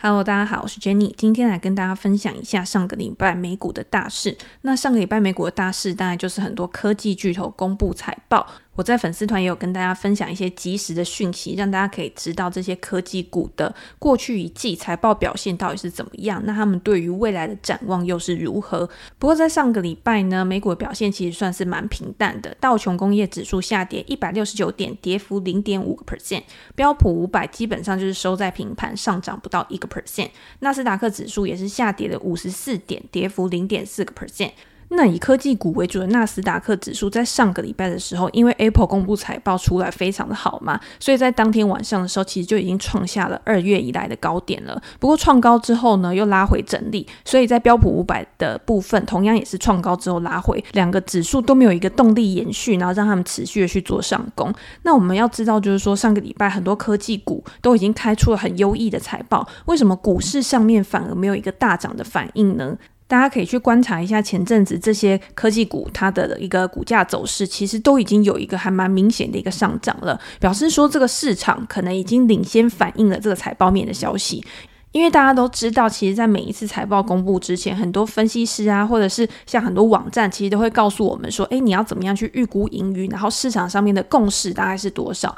Hello，大家好，我是 Jenny，今天来跟大家分享一下上个礼拜美股的大事。那上个礼拜美股的大事，当然就是很多科技巨头公布财报。我在粉丝团也有跟大家分享一些及时的讯息，让大家可以知道这些科技股的过去一季财报表现到底是怎么样，那他们对于未来的展望又是如何？不过在上个礼拜呢，美股的表现其实算是蛮平淡的，道琼工业指数下跌一百六十九点，跌幅零点五个 percent，标普五百基本上就是收在平盘，上涨不到一个 percent，纳斯达克指数也是下跌了五十四点，跌幅零点四个 percent。那以科技股为主的纳斯达克指数，在上个礼拜的时候，因为 Apple 公布财报出来非常的好嘛，所以在当天晚上的时候，其实就已经创下了二月以来的高点了。不过创高之后呢，又拉回整理，所以在标普五百的部分，同样也是创高之后拉回，两个指数都没有一个动力延续，然后让他们持续的去做上攻。那我们要知道，就是说上个礼拜很多科技股都已经开出了很优异的财报，为什么股市上面反而没有一个大涨的反应呢？大家可以去观察一下前阵子这些科技股它的一个股价走势，其实都已经有一个还蛮明显的一个上涨了，表示说这个市场可能已经领先反映了这个财报面的消息。因为大家都知道，其实，在每一次财报公布之前，很多分析师啊，或者是像很多网站，其实都会告诉我们说，诶，你要怎么样去预估盈余，然后市场上面的共识大概是多少。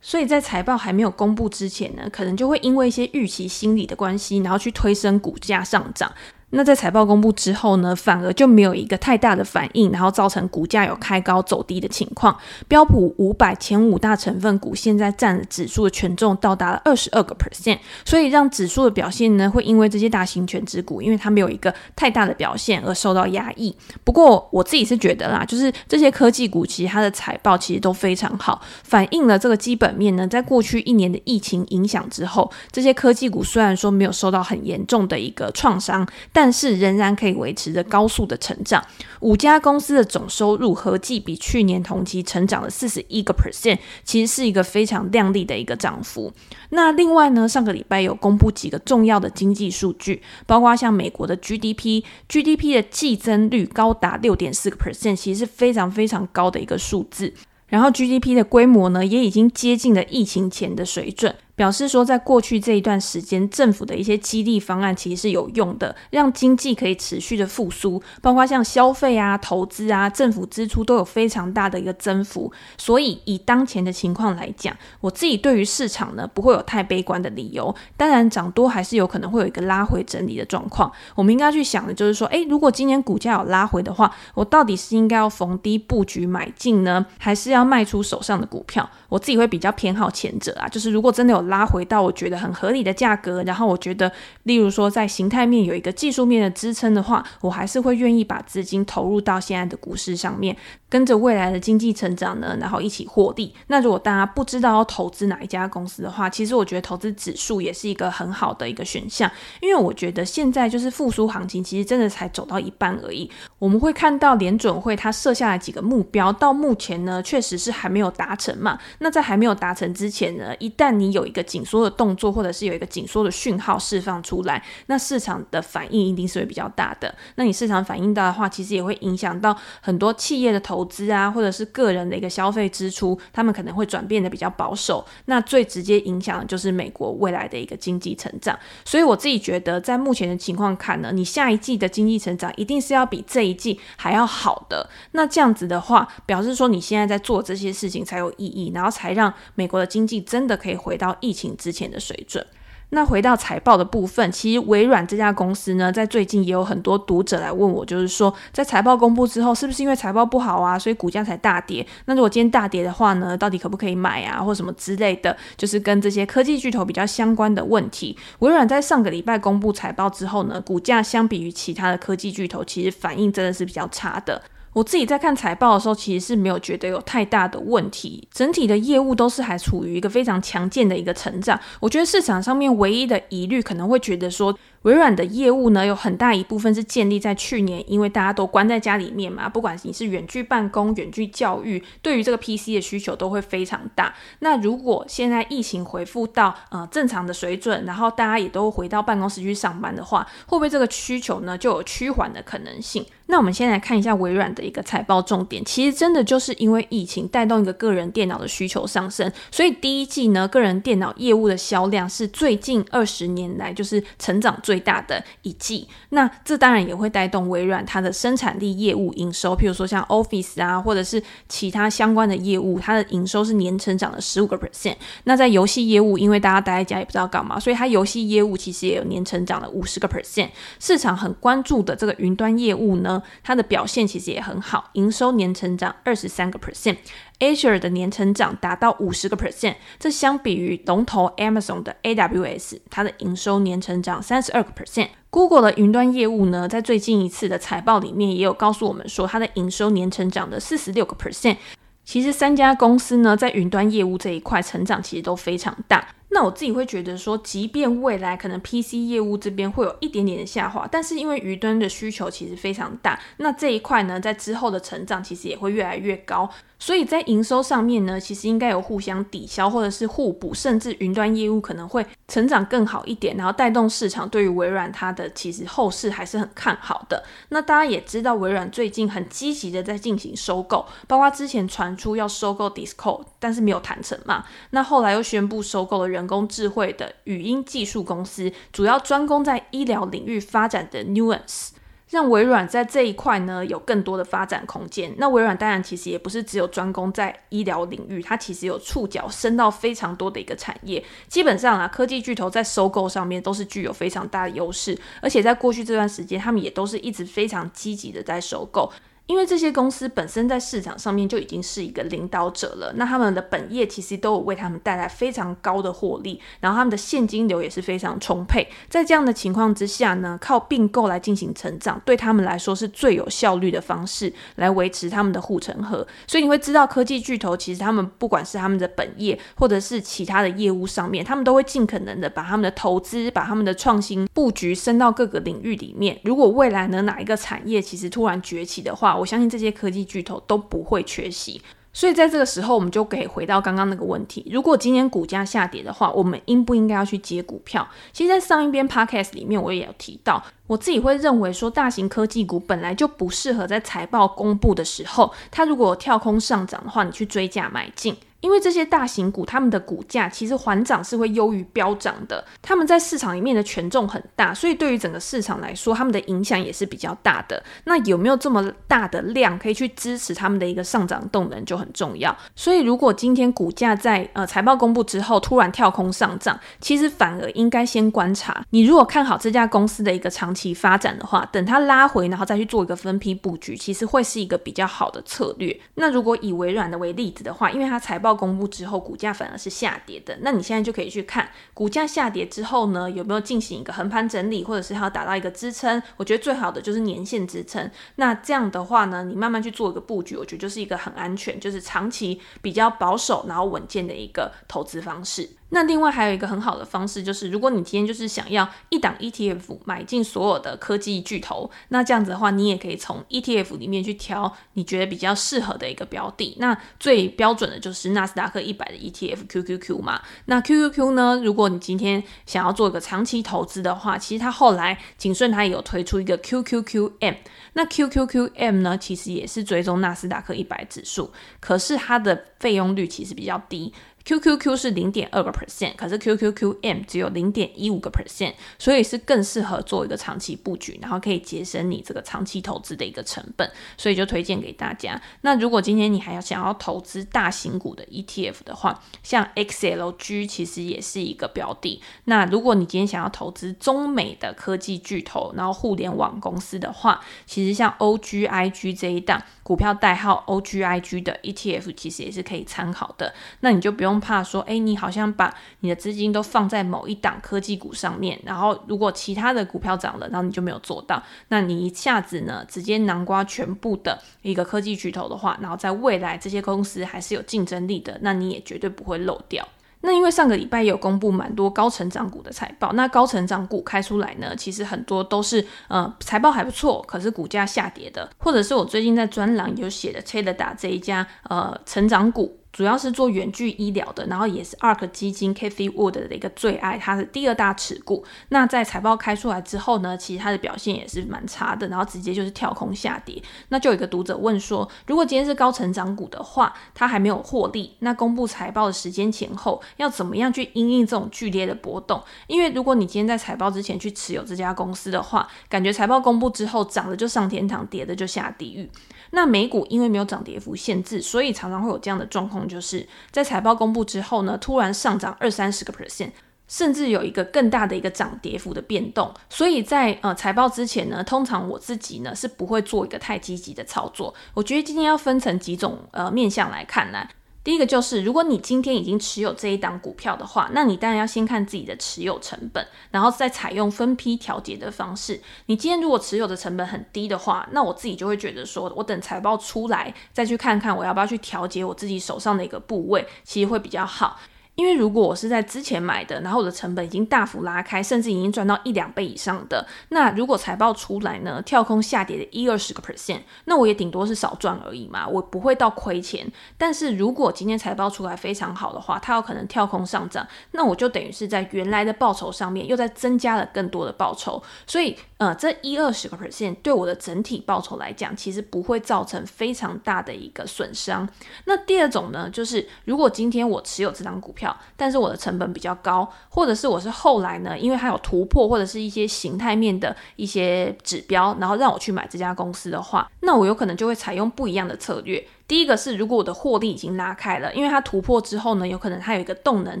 所以在财报还没有公布之前呢，可能就会因为一些预期心理的关系，然后去推升股价上涨。那在财报公布之后呢，反而就没有一个太大的反应，然后造成股价有开高走低的情况。标普五百前五大成分股现在占指数的权重到达了二十二个 percent，所以让指数的表现呢，会因为这些大型权值股，因为它没有一个太大的表现而受到压抑。不过我自己是觉得啦，就是这些科技股其实它的财报其实都非常好，反映了这个基本面呢，在过去一年的疫情影响之后，这些科技股虽然说没有受到很严重的一个创伤，但但是仍然可以维持着高速的成长，五家公司的总收入合计比去年同期成长了四十一个 percent，其实是一个非常亮丽的一个涨幅。那另外呢，上个礼拜有公布几个重要的经济数据，包括像美国的 GDP，GDP 的季增率高达六点四个 percent，其实是非常非常高的一个数字。然后 GDP 的规模呢，也已经接近了疫情前的水准。表示说，在过去这一段时间，政府的一些激励方案其实是有用的，让经济可以持续的复苏，包括像消费啊、投资啊、政府支出都有非常大的一个增幅。所以，以当前的情况来讲，我自己对于市场呢不会有太悲观的理由。当然，涨多还是有可能会有一个拉回整理的状况。我们应该去想的就是说，诶，如果今年股价有拉回的话，我到底是应该要逢低布局买进呢，还是要卖出手上的股票？我自己会比较偏好前者啊，就是如果真的有。拉回到我觉得很合理的价格，然后我觉得，例如说在形态面有一个技术面的支撑的话，我还是会愿意把资金投入到现在的股市上面，跟着未来的经济成长呢，然后一起获利。那如果大家不知道要投资哪一家公司的话，其实我觉得投资指数也是一个很好的一个选项，因为我觉得现在就是复苏行情，其实真的才走到一半而已。我们会看到联准会它设下来几个目标，到目前呢确实是还没有达成嘛。那在还没有达成之前呢，一旦你有一个紧缩的动作，或者是有一个紧缩的讯号释放出来，那市场的反应一定是会比较大的。那你市场反应大的话，其实也会影响到很多企业的投资啊，或者是个人的一个消费支出，他们可能会转变的比较保守。那最直接影响的就是美国未来的一个经济成长。所以我自己觉得，在目前的情况看呢，你下一季的经济成长一定是要比这一季还要好的。那这样子的话，表示说你现在在做这些事情才有意义，然后才让美国的经济真的可以回到疫情之前的水准。那回到财报的部分，其实微软这家公司呢，在最近也有很多读者来问我，就是说，在财报公布之后，是不是因为财报不好啊，所以股价才大跌？那如果今天大跌的话呢，到底可不可以买啊，或什么之类的，就是跟这些科技巨头比较相关的问题。微软在上个礼拜公布财报之后呢，股价相比于其他的科技巨头，其实反应真的是比较差的。我自己在看财报的时候，其实是没有觉得有太大的问题，整体的业务都是还处于一个非常强健的一个成长。我觉得市场上面唯一的疑虑可能会觉得说，微软的业务呢，有很大一部分是建立在去年，因为大家都关在家里面嘛，不管你是远距办公、远距教育，对于这个 PC 的需求都会非常大。那如果现在疫情恢复到呃正常的水准，然后大家也都回到办公室去上班的话，会不会这个需求呢就有趋缓的可能性？那我们先来看一下微软的一个财报重点，其实真的就是因为疫情带动一个个人电脑的需求上升，所以第一季呢，个人电脑业务的销量是最近二十年来就是成长最最大的一季。那这当然也会带动微软它的生产力业务营收，譬如说像 Office 啊，或者是其他相关的业务，它的营收是年成长了十五个 percent。那在游戏业务，因为大家待在家也不知道干嘛，所以它游戏业务其实也有年成长了五十个 percent。市场很关注的这个云端业务呢，它的表现其实也很好，营收年成长二十三个 percent Azure 的年成长达到五十个 percent。这相比于龙头 Amazon 的 AWS，它的营收年成长三十二个 percent。Google 的云端业务呢，在最近一次的财报里面也有告诉我们说，它的营收年成长的四十六个 percent。其实三家公司呢，在云端业务这一块成长其实都非常大。那我自己会觉得说，即便未来可能 PC 业务这边会有一点点的下滑，但是因为云端的需求其实非常大，那这一块呢，在之后的成长其实也会越来越高。所以在营收上面呢，其实应该有互相抵消或者是互补，甚至云端业务可能会成长更好一点，然后带动市场对于微软它的其实后市还是很看好的。那大家也知道，微软最近很积极的在进行收购，包括之前传出要收购 Discord，但是没有谈成嘛。那后来又宣布收购了人工智慧的语音技术公司，主要专攻在医疗领域发展的 Nuance。让微软在这一块呢有更多的发展空间。那微软当然其实也不是只有专攻在医疗领域，它其实有触角伸到非常多的一个产业。基本上啊，科技巨头在收购上面都是具有非常大的优势，而且在过去这段时间，他们也都是一直非常积极的在收购。因为这些公司本身在市场上面就已经是一个领导者了，那他们的本业其实都有为他们带来非常高的获利，然后他们的现金流也是非常充沛。在这样的情况之下呢，靠并购来进行成长，对他们来说是最有效率的方式来维持他们的护城河。所以你会知道，科技巨头其实他们不管是他们的本业或者是其他的业务上面，他们都会尽可能的把他们的投资、把他们的创新布局升到各个领域里面。如果未来呢哪一个产业其实突然崛起的话，我相信这些科技巨头都不会缺席，所以在这个时候，我们就可以回到刚刚那个问题：如果今年股价下跌的话，我们应不应该要去接股票？其实，在上一边 podcast 里面，我也有提到，我自己会认为说，大型科技股本来就不适合在财报公布的时候，它如果跳空上涨的话，你去追价买进。因为这些大型股，他们的股价其实缓涨是会优于飙涨的，他们在市场里面的权重很大，所以对于整个市场来说，他们的影响也是比较大的。那有没有这么大的量可以去支持他们的一个上涨动能就很重要。所以如果今天股价在呃财报公布之后突然跳空上涨，其实反而应该先观察。你如果看好这家公司的一个长期发展的话，等它拉回，然后再去做一个分批布局，其实会是一个比较好的策略。那如果以微软的为例子的话，因为它财报公布之后，股价反而是下跌的。那你现在就可以去看股价下跌之后呢，有没有进行一个横盘整理，或者是它要达到一个支撑？我觉得最好的就是年线支撑。那这样的话呢，你慢慢去做一个布局，我觉得就是一个很安全，就是长期比较保守，然后稳健的一个投资方式。那另外还有一个很好的方式，就是如果你今天就是想要一档 ETF 买进所有的科技巨头，那这样子的话，你也可以从 ETF 里面去挑你觉得比较适合的一个标的。那最标准的就是纳斯达克一百的 ETF QQQ 嘛。那 QQQ 呢，如果你今天想要做一个长期投资的话，其实它后来景顺它也有推出一个 QQQM。那 QQQM 呢，其实也是追踪纳斯达克一百指数，可是它的费用率其实比较低。QQQ 是零点二个 percent，可是 QQQM 只有零点一五个 percent，所以是更适合做一个长期布局，然后可以节省你这个长期投资的一个成本，所以就推荐给大家。那如果今天你还要想要投资大型股的 ETF 的话，像 XLG 其实也是一个标的。那如果你今天想要投资中美的科技巨头，然后互联网公司的话，其实像 OGIG 这一档股票代号 OGIG 的 ETF，其实也是可以参考的。那你就不用。怕说，哎，你好像把你的资金都放在某一档科技股上面，然后如果其他的股票涨了，然后你就没有做到，那你一下子呢，直接囊括全部的一个科技巨头的话，然后在未来这些公司还是有竞争力的，那你也绝对不会漏掉。那因为上个礼拜有公布蛮多高成长股的财报，那高成长股开出来呢，其实很多都是呃财报还不错，可是股价下跌的，或者是我最近在专栏有写的 Teladoc 这一家呃成长股。主要是做远距医疗的，然后也是 ARK 基金 Kathy Wood 的一个最爱，它是第二大持股。那在财报开出来之后呢，其实它的表现也是蛮差的，然后直接就是跳空下跌。那就有一个读者问说，如果今天是高成长股的话，它还没有获利，那公布财报的时间前后要怎么样去因应这种剧烈的波动？因为如果你今天在财报之前去持有这家公司的话，感觉财报公布之后涨的就上天堂，跌的就下地狱。那美股因为没有涨跌幅限制，所以常常会有这样的状况，就是在财报公布之后呢，突然上涨二三十个 percent，甚至有一个更大的一个涨跌幅的变动。所以在呃财报之前呢，通常我自己呢是不会做一个太积极的操作。我觉得今天要分成几种呃面向来看呢。第一个就是，如果你今天已经持有这一档股票的话，那你当然要先看自己的持有成本，然后再采用分批调节的方式。你今天如果持有的成本很低的话，那我自己就会觉得说，我等财报出来再去看看我要不要去调节我自己手上的一个部位，其实会比较好。因为如果我是在之前买的，然后我的成本已经大幅拉开，甚至已经赚到一两倍以上的，那如果财报出来呢，跳空下跌的一二十个 percent，那我也顶多是少赚而已嘛，我不会到亏钱。但是如果今天财报出来非常好的话，它有可能跳空上涨，那我就等于是在原来的报酬上面又再增加了更多的报酬，所以呃，这一二十个 percent 对我的整体报酬来讲，其实不会造成非常大的一个损伤。那第二种呢，就是如果今天我持有这张股票。票但是我的成本比较高，或者是我是后来呢，因为它有突破或者是一些形态面的一些指标，然后让我去买这家公司的话，那我有可能就会采用不一样的策略。第一个是，如果我的获利已经拉开了，因为它突破之后呢，有可能它有一个动能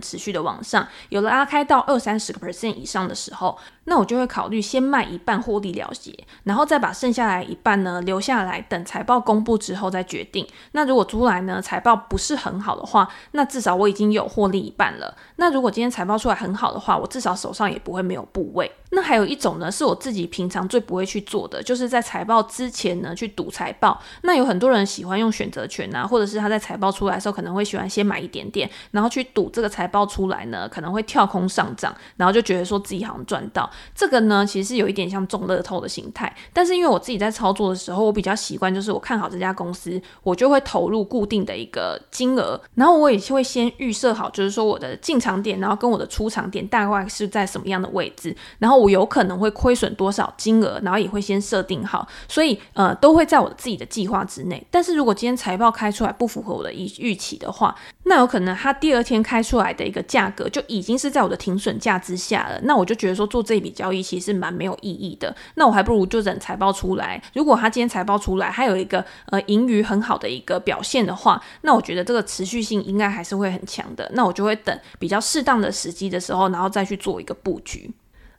持续的往上，有了拉开到二三十个 percent 以上的时候，那我就会考虑先卖一半获利了结，然后再把剩下来一半呢留下来，等财报公布之后再决定。那如果出来呢财报不是很好的话，那至少我已经有获利一半了。那如果今天财报出来很好的话，我至少手上也不会没有部位。那还有一种呢，是我自己平常最不会去做的，就是在财报之前呢去赌财报。那有很多人喜欢用选择权啊，或者是他在财报出来的时候可能会喜欢先买一点点，然后去赌这个财报出来呢可能会跳空上涨，然后就觉得说自己好像赚到。这个呢其实是有一点像中乐透的心态。但是因为我自己在操作的时候，我比较习惯就是我看好这家公司，我就会投入固定的一个金额，然后我也会先预设好，就是说我的进场点，然后跟我的出场点大概是在什么样的位置，然后。我有可能会亏损多少金额，然后也会先设定好，所以呃都会在我自己的计划之内。但是如果今天财报开出来不符合我的预预期的话，那有可能它第二天开出来的一个价格就已经是在我的停损价之下了。那我就觉得说做这笔交易其实蛮没有意义的。那我还不如就等财报出来。如果它今天财报出来还有一个呃盈余很好的一个表现的话，那我觉得这个持续性应该还是会很强的。那我就会等比较适当的时机的时候，然后再去做一个布局。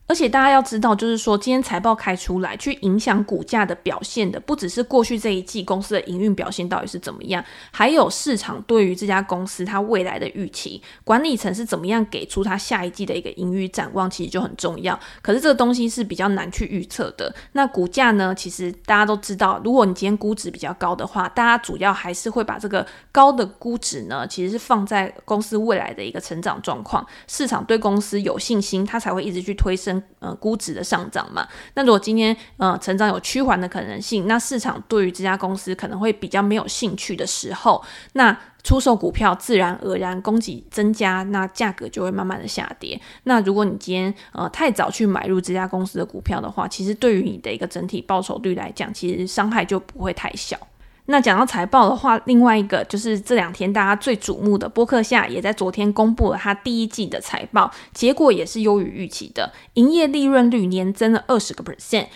而且大家要知道，就是说今天财报开出来，去影响股价的表现的，不只是过去这一季公司的营运表现到底是怎么样，还有市场对于这家公司它未来的预期，管理层是怎么样给出它下一季的一个盈余展望，其实就很重要。可是这个东西是比较难去预测的。那股价呢，其实大家都知道，如果你今天估值比较高的话，大家主要还是会把这个高的估值呢，其实是放在公司未来的一个成长状况，市场对公司有信心，它才会一直去推升。呃，估值的上涨嘛，那如果今天呃成长有趋缓的可能性，那市场对于这家公司可能会比较没有兴趣的时候，那出售股票自然而然供给增加，那价格就会慢慢的下跌。那如果你今天呃太早去买入这家公司的股票的话，其实对于你的一个整体报酬率来讲，其实伤害就不会太小。那讲到财报的话，另外一个就是这两天大家最瞩目的波克夏也在昨天公布了他第一季的财报，结果也是优于预期的，营业利润率年增了二十个 percent。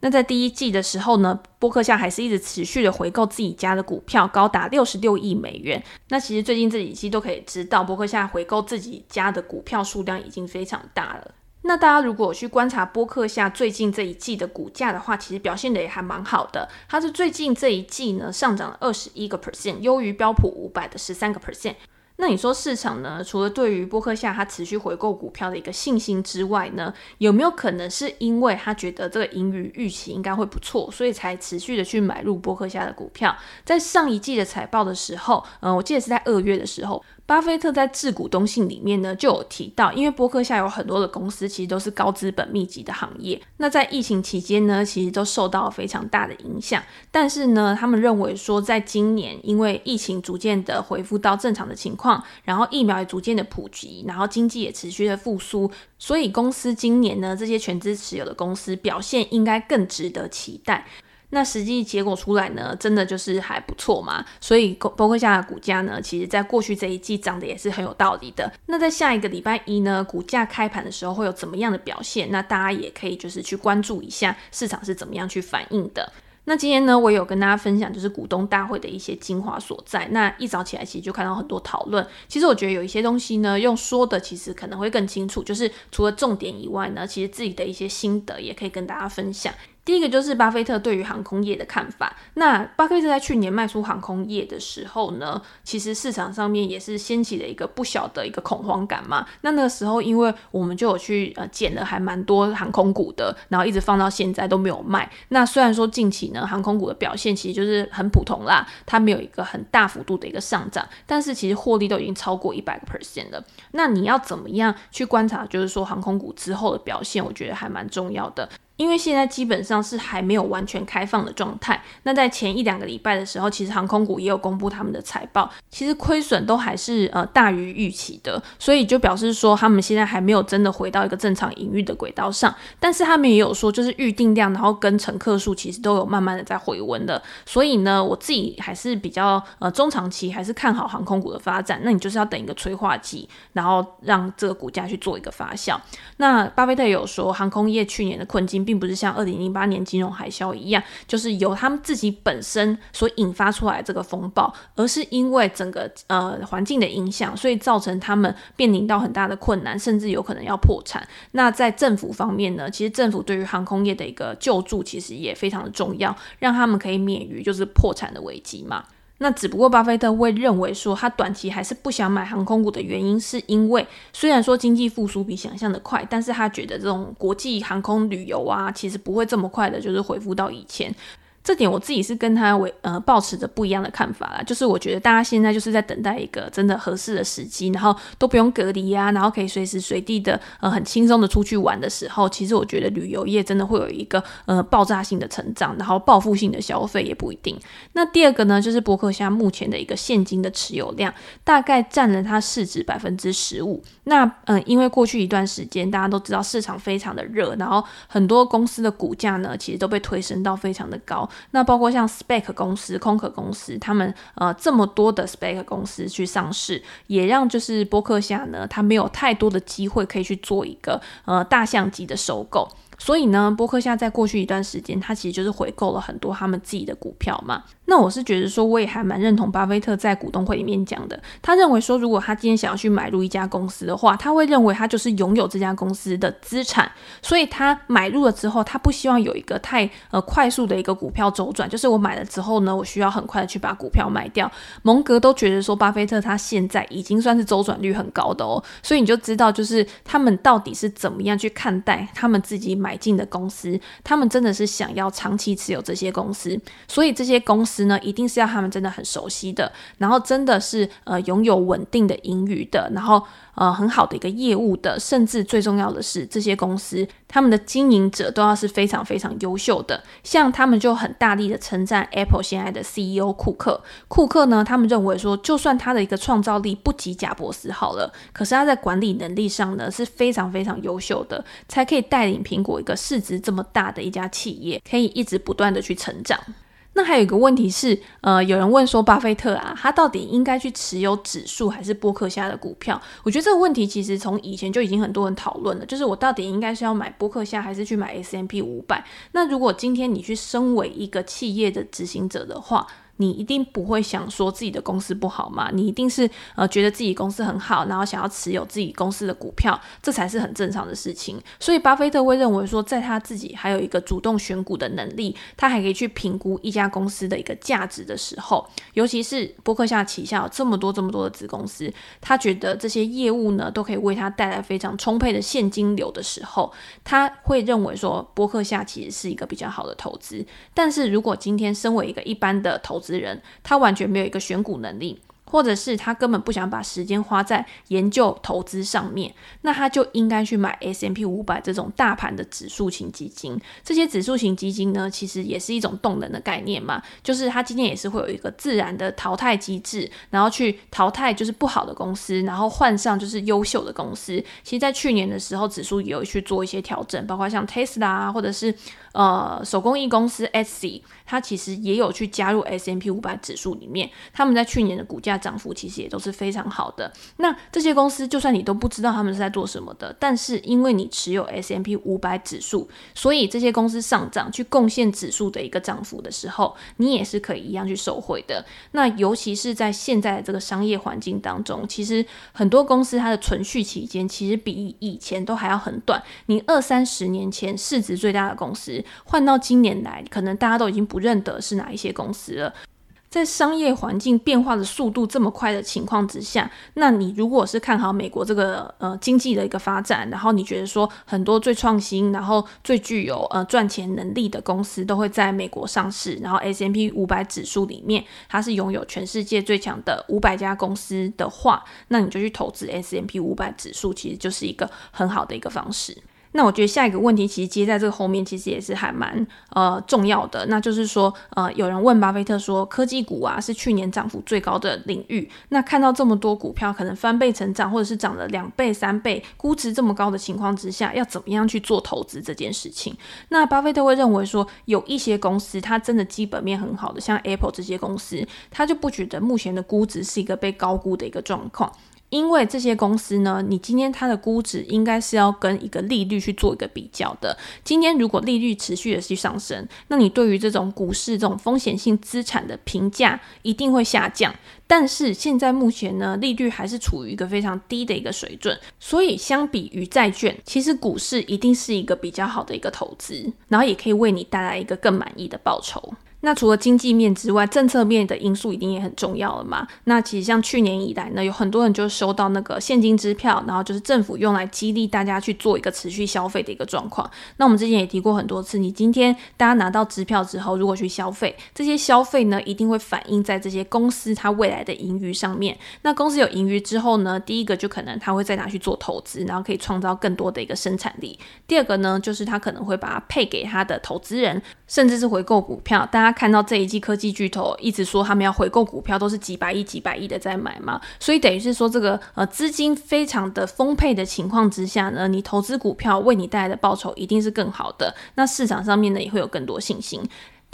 那在第一季的时候呢，波克夏还是一直持续的回购自己家的股票，高达六十六亿美元。那其实最近这几期都可以知道，波克夏回购自己家的股票数量已经非常大了。那大家如果去观察波克夏最近这一季的股价的话，其实表现的也还蛮好的。它是最近这一季呢上涨了二十一个 percent，优于标普五百的十三个 percent。那你说市场呢，除了对于波克夏它持续回购股票的一个信心之外呢，有没有可能是因为他觉得这个盈余预期应该会不错，所以才持续的去买入波克夏的股票？在上一季的财报的时候，嗯、我记得是在二月的时候。巴菲特在致股东信里面呢，就有提到，因为波克夏有很多的公司其实都是高资本密集的行业，那在疫情期间呢，其实都受到了非常大的影响。但是呢，他们认为说，在今年因为疫情逐渐的恢复到正常的情况，然后疫苗也逐渐的普及，然后经济也持续的复苏，所以公司今年呢，这些全资持有的公司表现应该更值得期待。那实际结果出来呢，真的就是还不错嘛。所以波克夏的股价呢，其实在过去这一季涨得也是很有道理的。那在下一个礼拜一呢，股价开盘的时候会有怎么样的表现？那大家也可以就是去关注一下市场是怎么样去反应的。那今天呢，我有跟大家分享就是股东大会的一些精华所在。那一早起来其实就看到很多讨论。其实我觉得有一些东西呢，用说的其实可能会更清楚。就是除了重点以外呢，其实自己的一些心得也可以跟大家分享。第一个就是巴菲特对于航空业的看法。那巴菲特在去年卖出航空业的时候呢，其实市场上面也是掀起了一个不小的一个恐慌感嘛。那那个时候，因为我们就有去呃捡了还蛮多航空股的，然后一直放到现在都没有卖。那虽然说近期呢，航空股的表现其实就是很普通啦，它没有一个很大幅度的一个上涨，但是其实获利都已经超过一百个 percent 了。那你要怎么样去观察，就是说航空股之后的表现，我觉得还蛮重要的。因为现在基本上是还没有完全开放的状态。那在前一两个礼拜的时候，其实航空股也有公布他们的财报，其实亏损都还是呃大于预期的，所以就表示说他们现在还没有真的回到一个正常营运的轨道上。但是他们也有说，就是预定量，然后跟乘客数其实都有慢慢的在回温的。所以呢，我自己还是比较呃中长期还是看好航空股的发展。那你就是要等一个催化剂，然后让这个股价去做一个发酵。那巴菲特也有说，航空业去年的困境并不是像二零零八年金融海啸一样，就是由他们自己本身所引发出来这个风暴，而是因为整个呃环境的影响，所以造成他们面临到很大的困难，甚至有可能要破产。那在政府方面呢，其实政府对于航空业的一个救助，其实也非常的重要，让他们可以免于就是破产的危机嘛。那只不过巴菲特会认为说，他短期还是不想买航空股的原因，是因为虽然说经济复苏比想象的快，但是他觉得这种国际航空旅游啊，其实不会这么快的，就是恢复到以前。这点我自己是跟他为呃抱持着不一样的看法啦，就是我觉得大家现在就是在等待一个真的合适的时机，然后都不用隔离啊，然后可以随时随地的呃很轻松的出去玩的时候，其实我觉得旅游业真的会有一个呃爆炸性的成长，然后报复性的消费也不一定。那第二个呢，就是波克夏目前的一个现金的持有量大概占了它市值百分之十五。那嗯、因为过去一段时间大家都知道市场非常的热，然后很多公司的股价呢其实都被推升到非常的高。那包括像 Spec 公司、空壳公司，他们呃这么多的 Spec 公司去上市，也让就是波克夏呢，他没有太多的机会可以去做一个呃大象级的收购。所以呢，波克夏在过去一段时间，他其实就是回购了很多他们自己的股票嘛。那我是觉得说，我也还蛮认同巴菲特在股东会里面讲的。他认为说，如果他今天想要去买入一家公司的话，他会认为他就是拥有这家公司的资产。所以他买入了之后，他不希望有一个太呃快速的一个股票周转，就是我买了之后呢，我需要很快的去把股票卖掉。蒙格都觉得说，巴菲特他现在已经算是周转率很高的哦。所以你就知道，就是他们到底是怎么样去看待他们自己买。进的公司，他们真的是想要长期持有这些公司，所以这些公司呢，一定是要他们真的很熟悉的，然后真的是呃拥有稳定的盈余的，然后。呃，很好的一个业务的，甚至最重要的是，这些公司他们的经营者都要是非常非常优秀的。像他们就很大力的称赞 Apple 现在的 CEO 库克。库克呢，他们认为说，就算他的一个创造力不及贾伯斯好了，可是他在管理能力上呢是非常非常优秀的，才可以带领苹果一个市值这么大的一家企业，可以一直不断的去成长。那还有一个问题是，呃，有人问说，巴菲特啊，他到底应该去持有指数还是波克夏的股票？我觉得这个问题其实从以前就已经很多人讨论了，就是我到底应该是要买波克夏还是去买 S M P 五百？那如果今天你去身为一个企业的执行者的话，你一定不会想说自己的公司不好嘛？你一定是呃觉得自己公司很好，然后想要持有自己公司的股票，这才是很正常的事情。所以巴菲特会认为说，在他自己还有一个主动选股的能力，他还可以去评估一家公司的一个价值的时候，尤其是波克夏旗下有这么多这么多的子公司，他觉得这些业务呢都可以为他带来非常充沛的现金流的时候，他会认为说波克夏其实是一个比较好的投资。但是如果今天身为一个一般的投资，人，他完全没有一个选股能力，或者是他根本不想把时间花在研究投资上面，那他就应该去买 S M P 五百这种大盘的指数型基金。这些指数型基金呢，其实也是一种动能的概念嘛，就是它今天也是会有一个自然的淘汰机制，然后去淘汰就是不好的公司，然后换上就是优秀的公司。其实，在去年的时候，指数也有去做一些调整，包括像 Tesla 啊，或者是呃手工艺公司 S C，它其实也有去加入 S M P 五百指数里面。他们在去年的股价涨幅其实也都是非常好的。那这些公司，就算你都不知道他们是在做什么的，但是因为你持有 S M P 五百指数，所以这些公司上涨去贡献指数的一个涨幅的时候，你也是可以一样去受惠的。那尤其是在现在的这个商业环境当中，其实很多公司它的存续期间其实比以前都还要很短。你二三十年前市值最大的公司，换到今年来，可能大家都已经不认得是哪一些公司了。在商业环境变化的速度这么快的情况之下，那你如果是看好美国这个呃经济的一个发展，然后你觉得说很多最创新，然后最具有呃赚钱能力的公司都会在美国上市，然后 S M P 五百指数里面它是拥有全世界最强的五百家公司的话，那你就去投资 S M P 五百指数，其实就是一个很好的一个方式。那我觉得下一个问题其实接在这个后面，其实也是还蛮呃重要的。那就是说，呃，有人问巴菲特说，科技股啊是去年涨幅最高的领域。那看到这么多股票可能翻倍成长，或者是涨了两倍、三倍，估值这么高的情况之下，要怎么样去做投资这件事情？那巴菲特会认为说，有一些公司它真的基本面很好的，像 Apple 这些公司，他就不觉得目前的估值是一个被高估的一个状况。因为这些公司呢，你今天它的估值应该是要跟一个利率去做一个比较的。今天如果利率持续的去上升，那你对于这种股市这种风险性资产的评价一定会下降。但是现在目前呢，利率还是处于一个非常低的一个水准，所以相比于债券，其实股市一定是一个比较好的一个投资，然后也可以为你带来一个更满意的报酬。那除了经济面之外，政策面的因素一定也很重要了嘛。那其实像去年以来呢，有很多人就收到那个现金支票，然后就是政府用来激励大家去做一个持续消费的一个状况。那我们之前也提过很多次，你今天大家拿到支票之后，如果去消费，这些消费呢一定会反映在这些公司它未来的盈余上面。那公司有盈余之后呢，第一个就可能他会再拿去做投资，然后可以创造更多的一个生产力。第二个呢，就是他可能会把它配给他的投资人，甚至是回购股票。大家。看到这一季科技巨头一直说他们要回购股票，都是几百亿、几百亿的在买嘛，所以等于是说这个呃资金非常的丰沛的情况之下呢，你投资股票为你带来的报酬一定是更好的，那市场上面呢也会有更多信心。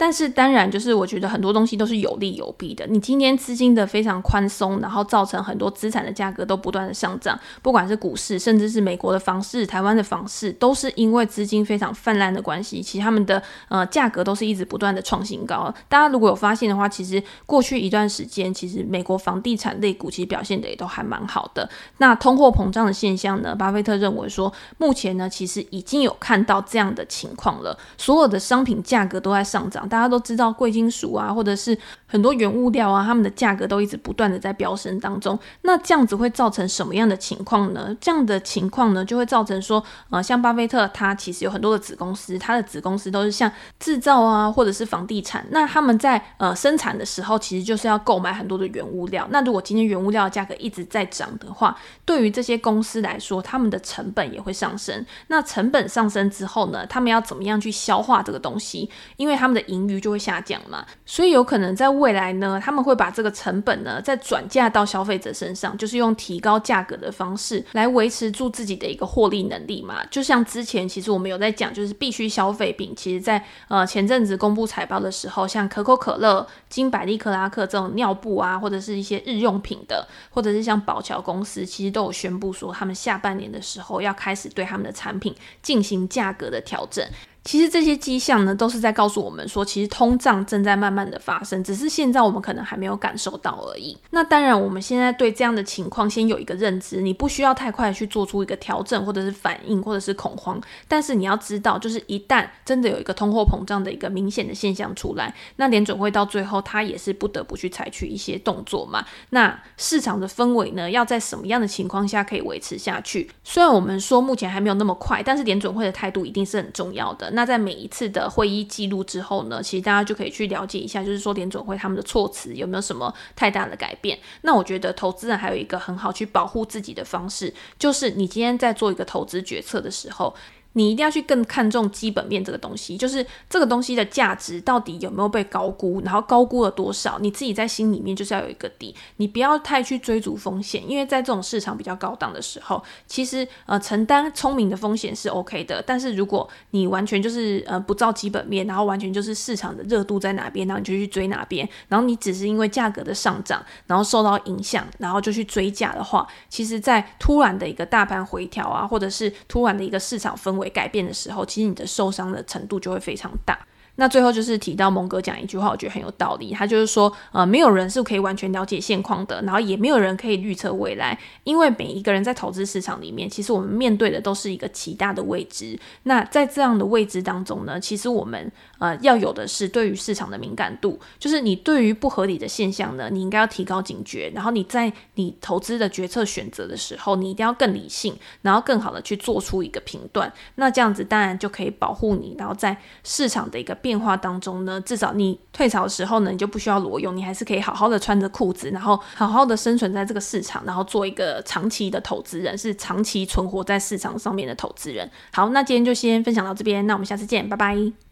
但是当然，就是我觉得很多东西都是有利有弊的。你今天资金的非常宽松，然后造成很多资产的价格都不断的上涨，不管是股市，甚至是美国的房市、台湾的房市，都是因为资金非常泛滥的关系，其实他们的呃价格都是一直不断的创新高。大家如果有发现的话，其实过去一段时间，其实美国房地产类股其实表现的也都还蛮好的。那通货膨胀的现象呢，巴菲特认为说，目前呢其实已经有看到这样的情况了，所有的商品价格都在上涨。大家都知道贵金属啊，或者是很多原物料啊，它们的价格都一直不断的在飙升当中。那这样子会造成什么样的情况呢？这样的情况呢，就会造成说，呃，像巴菲特他其实有很多的子公司，他的子公司都是像制造啊，或者是房地产。那他们在呃生产的时候，其实就是要购买很多的原物料。那如果今天原物料的价格一直在涨的话，对于这些公司来说，他们的成本也会上升。那成本上升之后呢，他们要怎么样去消化这个东西？因为他们的营盈余就会下降嘛，所以有可能在未来呢，他们会把这个成本呢再转嫁到消费者身上，就是用提高价格的方式来维持住自己的一个获利能力嘛。就像之前其实我们有在讲，就是必须消费品，其实在呃前阵子公布财报的时候，像可口可乐、金百利克拉克这种尿布啊，或者是一些日用品的，或者是像宝侨公司，其实都有宣布说，他们下半年的时候要开始对他们的产品进行价格的调整。其实这些迹象呢，都是在告诉我们说，其实通胀正在慢慢的发生，只是现在我们可能还没有感受到而已。那当然，我们现在对这样的情况先有一个认知，你不需要太快去做出一个调整，或者是反应，或者是恐慌。但是你要知道，就是一旦真的有一个通货膨胀的一个明显的现象出来，那联准会到最后它也是不得不去采取一些动作嘛。那市场的氛围呢，要在什么样的情况下可以维持下去？虽然我们说目前还没有那么快，但是联准会的态度一定是很重要的。那在每一次的会议记录之后呢，其实大家就可以去了解一下，就是说联准会他们的措辞有没有什么太大的改变。那我觉得投资人还有一个很好去保护自己的方式，就是你今天在做一个投资决策的时候。你一定要去更看重基本面这个东西，就是这个东西的价值到底有没有被高估，然后高估了多少，你自己在心里面就是要有一个底，你不要太去追逐风险，因为在这种市场比较高档的时候，其实呃承担聪明的风险是 OK 的，但是如果你完全就是呃不照基本面，然后完全就是市场的热度在哪边，然后你就去追哪边，然后你只是因为价格的上涨，然后受到影响，然后就去追价的话，其实在突然的一个大盘回调啊，或者是突然的一个市场氛围。改变的时候，其实你的受伤的程度就会非常大。那最后就是提到蒙哥讲一句话，我觉得很有道理。他就是说，呃，没有人是可以完全了解现况的，然后也没有人可以预测未来，因为每一个人在投资市场里面，其实我们面对的都是一个极大的未知。那在这样的未知当中呢，其实我们呃要有的是对于市场的敏感度，就是你对于不合理的现象呢，你应该要提高警觉，然后你在你投资的决策选择的时候，你一定要更理性，然后更好的去做出一个评断。那这样子当然就可以保护你，然后在市场的一个变。变化当中呢，至少你退潮的时候呢，你就不需要裸泳，你还是可以好好的穿着裤子，然后好好的生存在这个市场，然后做一个长期的投资人，是长期存活在市场上面的投资人。好，那今天就先分享到这边，那我们下次见，拜拜。